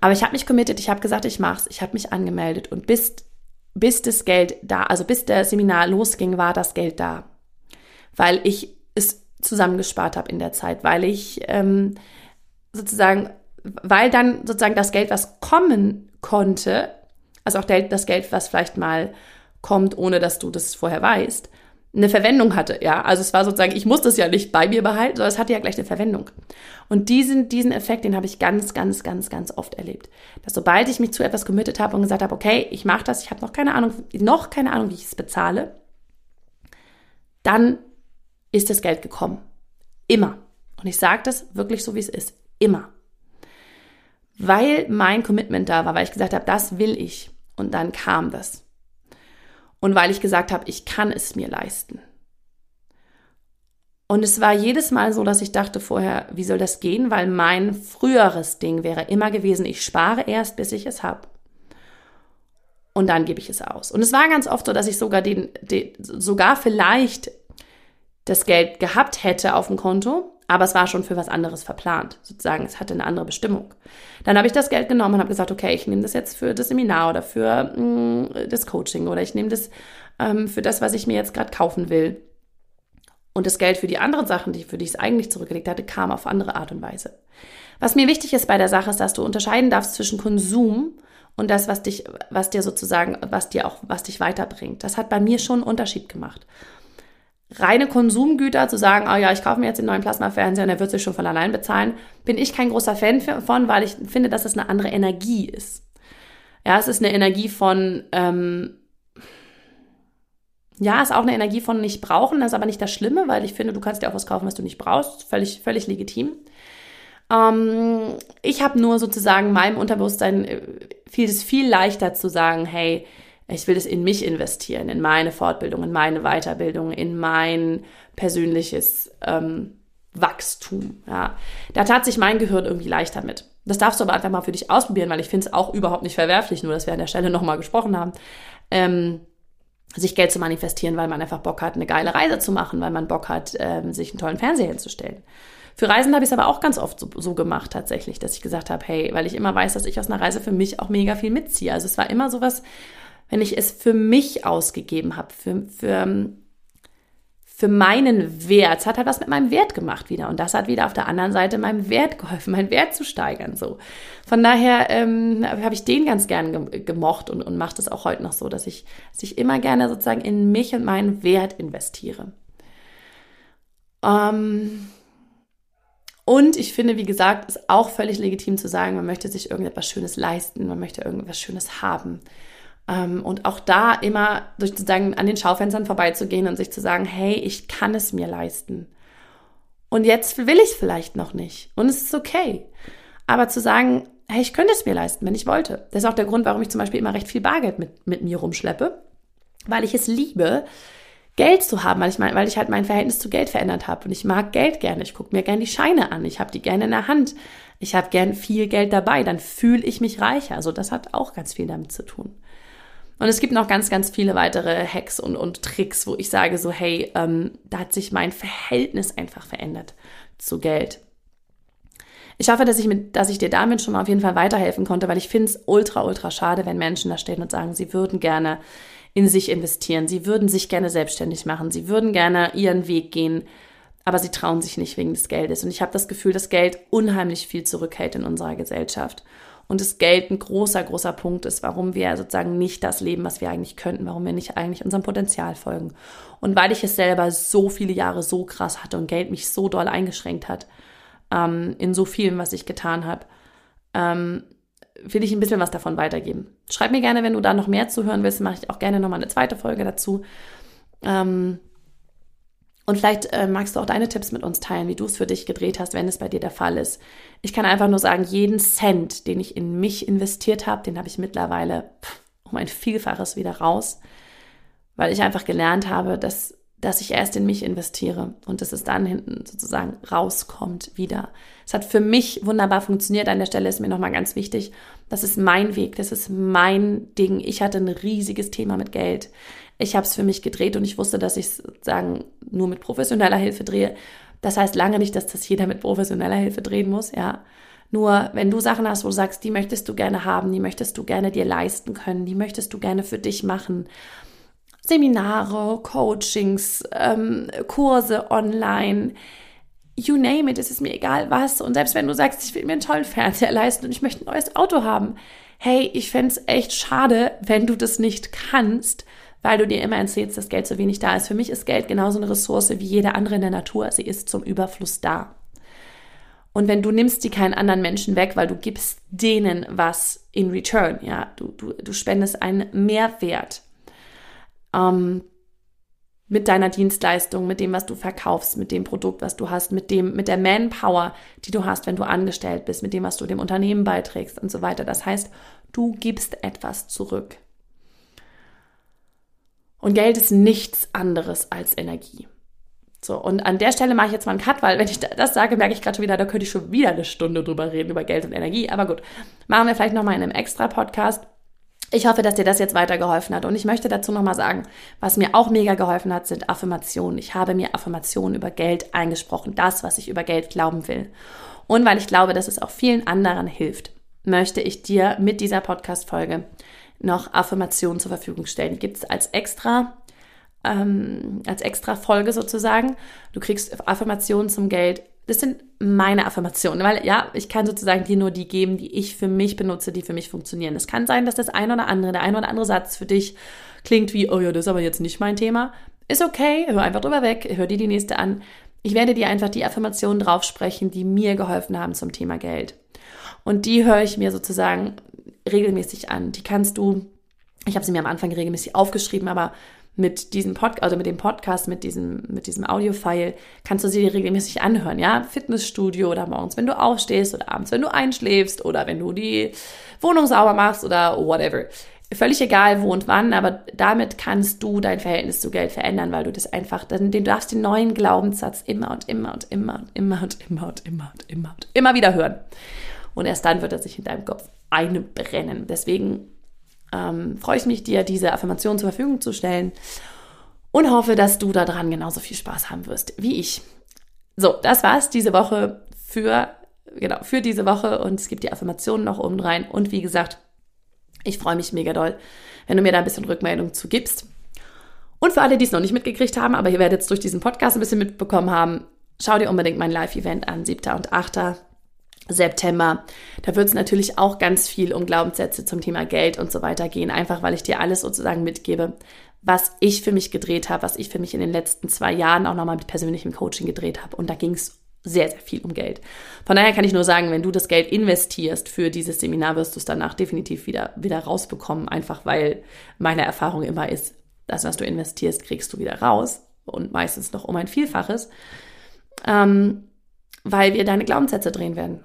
Aber ich habe mich committed, ich habe gesagt, ich mach's, ich habe mich angemeldet und bis bis das Geld da, also bis der Seminar losging, war das Geld da. Weil ich es zusammengespart habe in der Zeit, weil ich ähm, sozusagen, weil dann sozusagen das Geld, was kommen konnte, also auch das Geld, was vielleicht mal kommt, ohne dass du das vorher weißt, eine Verwendung hatte, ja. Also es war sozusagen, ich muss das ja nicht bei mir behalten, sondern es hatte ja gleich eine Verwendung. Und diesen, diesen Effekt, den habe ich ganz, ganz, ganz, ganz oft erlebt. Dass sobald ich mich zu etwas committed habe und gesagt habe, okay, ich mache das, ich habe noch keine Ahnung, noch keine Ahnung, wie ich es bezahle, dann ist das Geld gekommen. Immer. Und ich sage das wirklich so, wie es ist. Immer. Weil mein Commitment da war, weil ich gesagt habe, das will ich. Und dann kam das und weil ich gesagt habe, ich kann es mir leisten. Und es war jedes Mal so, dass ich dachte vorher, wie soll das gehen? Weil mein früheres Ding wäre immer gewesen, ich spare erst, bis ich es habe. Und dann gebe ich es aus. Und es war ganz oft so, dass ich sogar den, den sogar vielleicht das Geld gehabt hätte auf dem Konto, aber es war schon für was anderes verplant. Sozusagen, es hatte eine andere Bestimmung. Dann habe ich das Geld genommen und habe gesagt, okay, ich nehme das jetzt für das Seminar oder für mh, mm, das Coaching oder ich nehme das ähm, für das, was ich mir jetzt gerade kaufen will. Und das Geld für die anderen Sachen, die, für die ich es eigentlich zurückgelegt hatte, kam auf andere Art und Weise. Was mir wichtig ist bei der Sache, ist, dass du unterscheiden darfst zwischen Konsum und das, was dich, was dir sozusagen, was dir auch, was dich weiterbringt. Das hat bei mir schon einen Unterschied gemacht reine Konsumgüter zu sagen, oh ja, ich kaufe mir jetzt den neuen Plasmafernseher und der wird sich schon von allein bezahlen, bin ich kein großer Fan von, weil ich finde, dass es eine andere Energie ist. Ja, es ist eine Energie von, ähm, Ja, ist auch eine Energie von nicht brauchen, das ist aber nicht das Schlimme, weil ich finde, du kannst dir auch was kaufen, was du nicht brauchst. Völlig, völlig legitim. Ähm, ich habe nur sozusagen meinem Unterbewusstsein äh, fiel es viel leichter zu sagen, hey, ich will das in mich investieren, in meine Fortbildung, in meine Weiterbildung, in mein persönliches ähm, Wachstum. Ja. Da tat sich mein Gehirn irgendwie leichter mit. Das darfst du aber einfach mal für dich ausprobieren, weil ich finde es auch überhaupt nicht verwerflich, nur dass wir an der Stelle nochmal gesprochen haben. Ähm, sich Geld zu manifestieren, weil man einfach Bock hat, eine geile Reise zu machen, weil man Bock hat, ähm, sich einen tollen Fernseher hinzustellen. Für Reisen habe ich es aber auch ganz oft so, so, gemacht tatsächlich, dass ich gesagt habe, hey, weil ich immer weiß, dass ich aus einer Reise für mich auch mega viel mitziehe. Also es war immer sowas, wenn ich es für mich ausgegeben habe, für, für, für meinen Wert. Es hat halt was mit meinem Wert gemacht wieder. Und das hat wieder auf der anderen Seite meinem Wert geholfen, meinen Wert zu steigern. So. Von daher ähm, habe ich den ganz gern gemocht und, und mache das auch heute noch so, dass ich, dass ich immer gerne sozusagen in mich und meinen Wert investiere. Ähm, und ich finde, wie gesagt, ist auch völlig legitim zu sagen, man möchte sich irgendetwas Schönes leisten, man möchte irgendwas Schönes haben. Ähm, und auch da immer sozusagen an den Schaufenstern vorbeizugehen und sich zu sagen, hey, ich kann es mir leisten. Und jetzt will ich es vielleicht noch nicht. Und es ist okay. Aber zu sagen, hey, ich könnte es mir leisten, wenn ich wollte. Das ist auch der Grund, warum ich zum Beispiel immer recht viel Bargeld mit, mit mir rumschleppe. Weil ich es liebe, Geld zu haben, weil ich, mein, weil ich halt mein Verhältnis zu Geld verändert habe. Und ich mag Geld gerne. Ich gucke mir gerne die Scheine an. Ich habe die gerne in der Hand. Ich habe gern viel Geld dabei. Dann fühle ich mich reicher. Also das hat auch ganz viel damit zu tun. Und es gibt noch ganz, ganz viele weitere Hacks und, und Tricks, wo ich sage so, hey, ähm, da hat sich mein Verhältnis einfach verändert zu Geld. Ich hoffe, dass ich, mit, dass ich dir damit schon mal auf jeden Fall weiterhelfen konnte, weil ich finde es ultra, ultra schade, wenn Menschen da stehen und sagen, sie würden gerne in sich investieren, sie würden sich gerne selbstständig machen, sie würden gerne ihren Weg gehen, aber sie trauen sich nicht wegen des Geldes. Und ich habe das Gefühl, dass Geld unheimlich viel zurückhält in unserer Gesellschaft und das Geld ein großer, großer Punkt ist, warum wir sozusagen nicht das leben, was wir eigentlich könnten, warum wir nicht eigentlich unserem Potenzial folgen. Und weil ich es selber so viele Jahre so krass hatte und Geld mich so doll eingeschränkt hat, ähm, in so vielem, was ich getan habe, ähm, will ich ein bisschen was davon weitergeben. Schreib mir gerne, wenn du da noch mehr zuhören willst, mache ich auch gerne nochmal eine zweite Folge dazu. Ähm, und vielleicht äh, magst du auch deine Tipps mit uns teilen, wie du es für dich gedreht hast, wenn es bei dir der Fall ist. Ich kann einfach nur sagen, jeden Cent, den ich in mich investiert habe, den habe ich mittlerweile um ein Vielfaches wieder raus, weil ich einfach gelernt habe, dass, dass ich erst in mich investiere und dass es dann hinten sozusagen rauskommt wieder. Es hat für mich wunderbar funktioniert. An der Stelle ist mir nochmal ganz wichtig, das ist mein Weg, das ist mein Ding. Ich hatte ein riesiges Thema mit Geld ich habe es für mich gedreht und ich wusste, dass ich es sozusagen nur mit professioneller Hilfe drehe. Das heißt lange nicht, dass das jeder mit professioneller Hilfe drehen muss, ja. Nur wenn du Sachen hast, wo du sagst, die möchtest du gerne haben, die möchtest du gerne dir leisten können, die möchtest du gerne für dich machen. Seminare, Coachings, ähm, Kurse online, you name it, es ist mir egal was. Und selbst wenn du sagst, ich will mir einen tollen Fernseher leisten und ich möchte ein neues Auto haben, hey, ich fände es echt schade, wenn du das nicht kannst, weil du dir immer erzählst, dass Geld so wenig da ist. Für mich ist Geld genauso eine Ressource wie jede andere in der Natur. Sie ist zum Überfluss da. Und wenn du nimmst die keinen anderen Menschen weg, weil du gibst denen was in return, ja, du, du, du spendest einen Mehrwert ähm, mit deiner Dienstleistung, mit dem, was du verkaufst, mit dem Produkt, was du hast, mit dem, mit der Manpower, die du hast, wenn du angestellt bist, mit dem, was du dem Unternehmen beiträgst und so weiter. Das heißt, du gibst etwas zurück. Und Geld ist nichts anderes als Energie. So, und an der Stelle mache ich jetzt mal einen Cut, weil wenn ich das sage, merke ich gerade schon wieder, da könnte ich schon wieder eine Stunde drüber reden, über Geld und Energie. Aber gut, machen wir vielleicht nochmal in einem extra Podcast. Ich hoffe, dass dir das jetzt weitergeholfen hat. Und ich möchte dazu nochmal sagen, was mir auch mega geholfen hat, sind Affirmationen. Ich habe mir Affirmationen über Geld eingesprochen. Das, was ich über Geld glauben will. Und weil ich glaube, dass es auch vielen anderen hilft, möchte ich dir mit dieser Podcast-Folge noch Affirmationen zur Verfügung stellen. Die gibt es als extra, ähm, als extra Folge sozusagen. Du kriegst Affirmationen zum Geld. Das sind meine Affirmationen, weil ja, ich kann sozusagen dir nur die geben, die ich für mich benutze, die für mich funktionieren. Es kann sein, dass das ein oder andere, der ein oder andere Satz für dich klingt wie, oh ja, das ist aber jetzt nicht mein Thema. Ist okay, hör einfach drüber weg, hör dir die nächste an. Ich werde dir einfach die Affirmationen draufsprechen, die mir geholfen haben zum Thema Geld. Und die höre ich mir sozusagen regelmäßig an. Die kannst du, ich habe sie mir am Anfang regelmäßig aufgeschrieben, aber mit diesem Podcast, also mit dem Podcast, mit diesem, mit diesem Audio-File, kannst du sie dir regelmäßig anhören, ja? Fitnessstudio oder morgens, wenn du aufstehst oder abends, wenn du einschläfst oder wenn du die Wohnung sauber machst oder whatever. Völlig egal, wo und wann, aber damit kannst du dein Verhältnis zu Geld verändern, weil du das einfach, dann, du darfst den neuen Glaubenssatz immer und immer und immer und immer und immer und immer und immer und immer wieder hören. Und erst dann wird er sich in deinem Kopf einbrennen. Deswegen ähm, freue ich mich, dir diese Affirmation zur Verfügung zu stellen und hoffe, dass du daran genauso viel Spaß haben wirst wie ich. So, das war's diese Woche für, genau, für diese Woche und es gibt die Affirmationen noch oben rein. Und wie gesagt, ich freue mich mega doll, wenn du mir da ein bisschen Rückmeldung zu gibst. Und für alle, die es noch nicht mitgekriegt haben, aber ihr werdet es durch diesen Podcast ein bisschen mitbekommen haben, schau dir unbedingt mein Live-Event an, 7. und 8. September. Da wird es natürlich auch ganz viel um Glaubenssätze zum Thema Geld und so weiter gehen, einfach weil ich dir alles sozusagen mitgebe, was ich für mich gedreht habe, was ich für mich in den letzten zwei Jahren auch nochmal mit persönlichem Coaching gedreht habe. Und da ging es sehr, sehr viel um Geld. Von daher kann ich nur sagen, wenn du das Geld investierst für dieses Seminar, wirst du es danach definitiv wieder, wieder rausbekommen, einfach weil meine Erfahrung immer ist, das, was du investierst, kriegst du wieder raus und meistens noch um ein Vielfaches, ähm, weil wir deine Glaubenssätze drehen werden.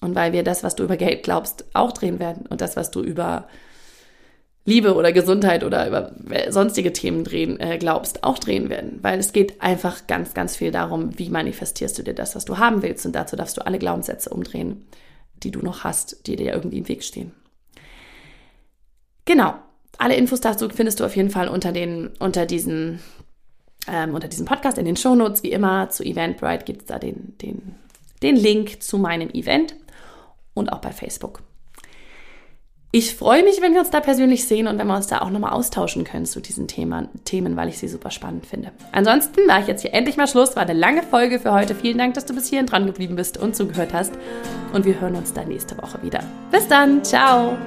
Und weil wir das, was du über Geld glaubst, auch drehen werden. Und das, was du über Liebe oder Gesundheit oder über sonstige Themen drehen, äh, glaubst, auch drehen werden. Weil es geht einfach ganz, ganz viel darum, wie manifestierst du dir das, was du haben willst. Und dazu darfst du alle Glaubenssätze umdrehen, die du noch hast, die dir irgendwie im Weg stehen. Genau. Alle Infos dazu findest du auf jeden Fall unter, den, unter, diesen, ähm, unter diesem Podcast in den Shownotes. Wie immer zu Eventbrite gibt es da den, den, den Link zu meinem Event und auch bei Facebook. Ich freue mich, wenn wir uns da persönlich sehen und wenn wir uns da auch nochmal austauschen können zu diesen Themen, Themen, weil ich sie super spannend finde. Ansonsten mache ich jetzt hier endlich mal Schluss. War eine lange Folge für heute. Vielen Dank, dass du bis hierhin dran geblieben bist und zugehört hast. Und wir hören uns dann nächste Woche wieder. Bis dann. Ciao.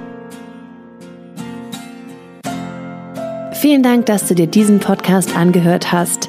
Vielen Dank, dass du dir diesen Podcast angehört hast.